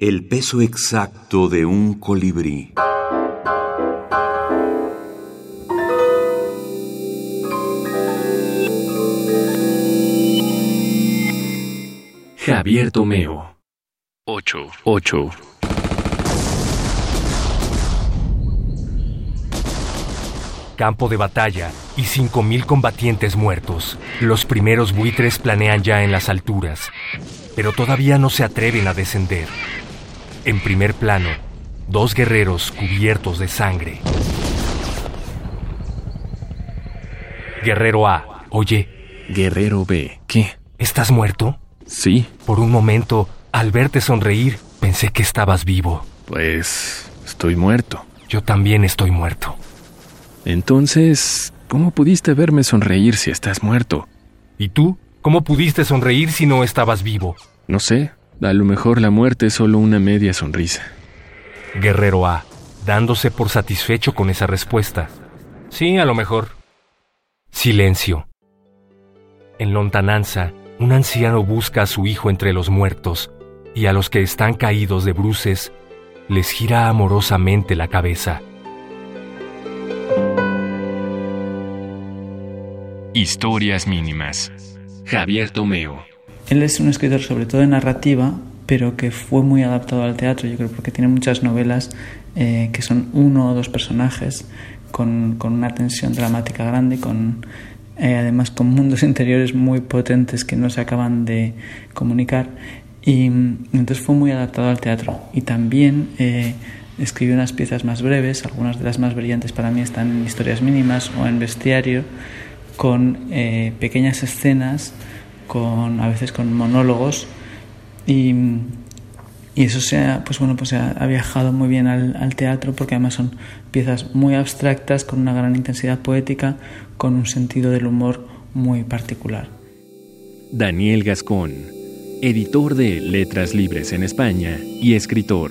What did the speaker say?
El peso exacto de un colibrí. Javier Tomeo. 8. 8. Campo de batalla y 5.000 combatientes muertos. Los primeros buitres planean ya en las alturas, pero todavía no se atreven a descender. En primer plano, dos guerreros cubiertos de sangre. Guerrero A, oye, Guerrero B. ¿Qué? ¿estás muerto? Sí, Por un momento, al verte sonreír, pensé que estabas vivo. pues estoy muerto. Yo también estoy muerto. Entonces, ¿cómo pudiste verme sonreír si estás muerto? ¿Y tú? ¿Cómo pudiste sonreír si no estabas vivo? No sé, a lo mejor la muerte es solo una media sonrisa. Guerrero A, dándose por satisfecho con esa respuesta. Sí, a lo mejor. Silencio. En lontananza, un anciano busca a su hijo entre los muertos, y a los que están caídos de bruces, les gira amorosamente la cabeza. Historias mínimas. Javier Tomeo. Él es un escritor sobre todo de narrativa, pero que fue muy adaptado al teatro, yo creo, porque tiene muchas novelas eh, que son uno o dos personajes con, con una tensión dramática grande, con eh, además con mundos interiores muy potentes que no se acaban de comunicar. Y mm, entonces fue muy adaptado al teatro. Y también eh, unas piezas más breves, algunas de las más brillantes para mí están en Historias Mínimas o en Bestiario, con eh, pequeñas escenas, con, a veces con monólogos. Y, eso se ha, pues pues ha viajado muy bien al, al teatro porque además son piezas muy abstractas, con una gran intensidad poética, con un sentido del humor muy particular. Daniel Gascón, editor de Letras Libres en España y escritor.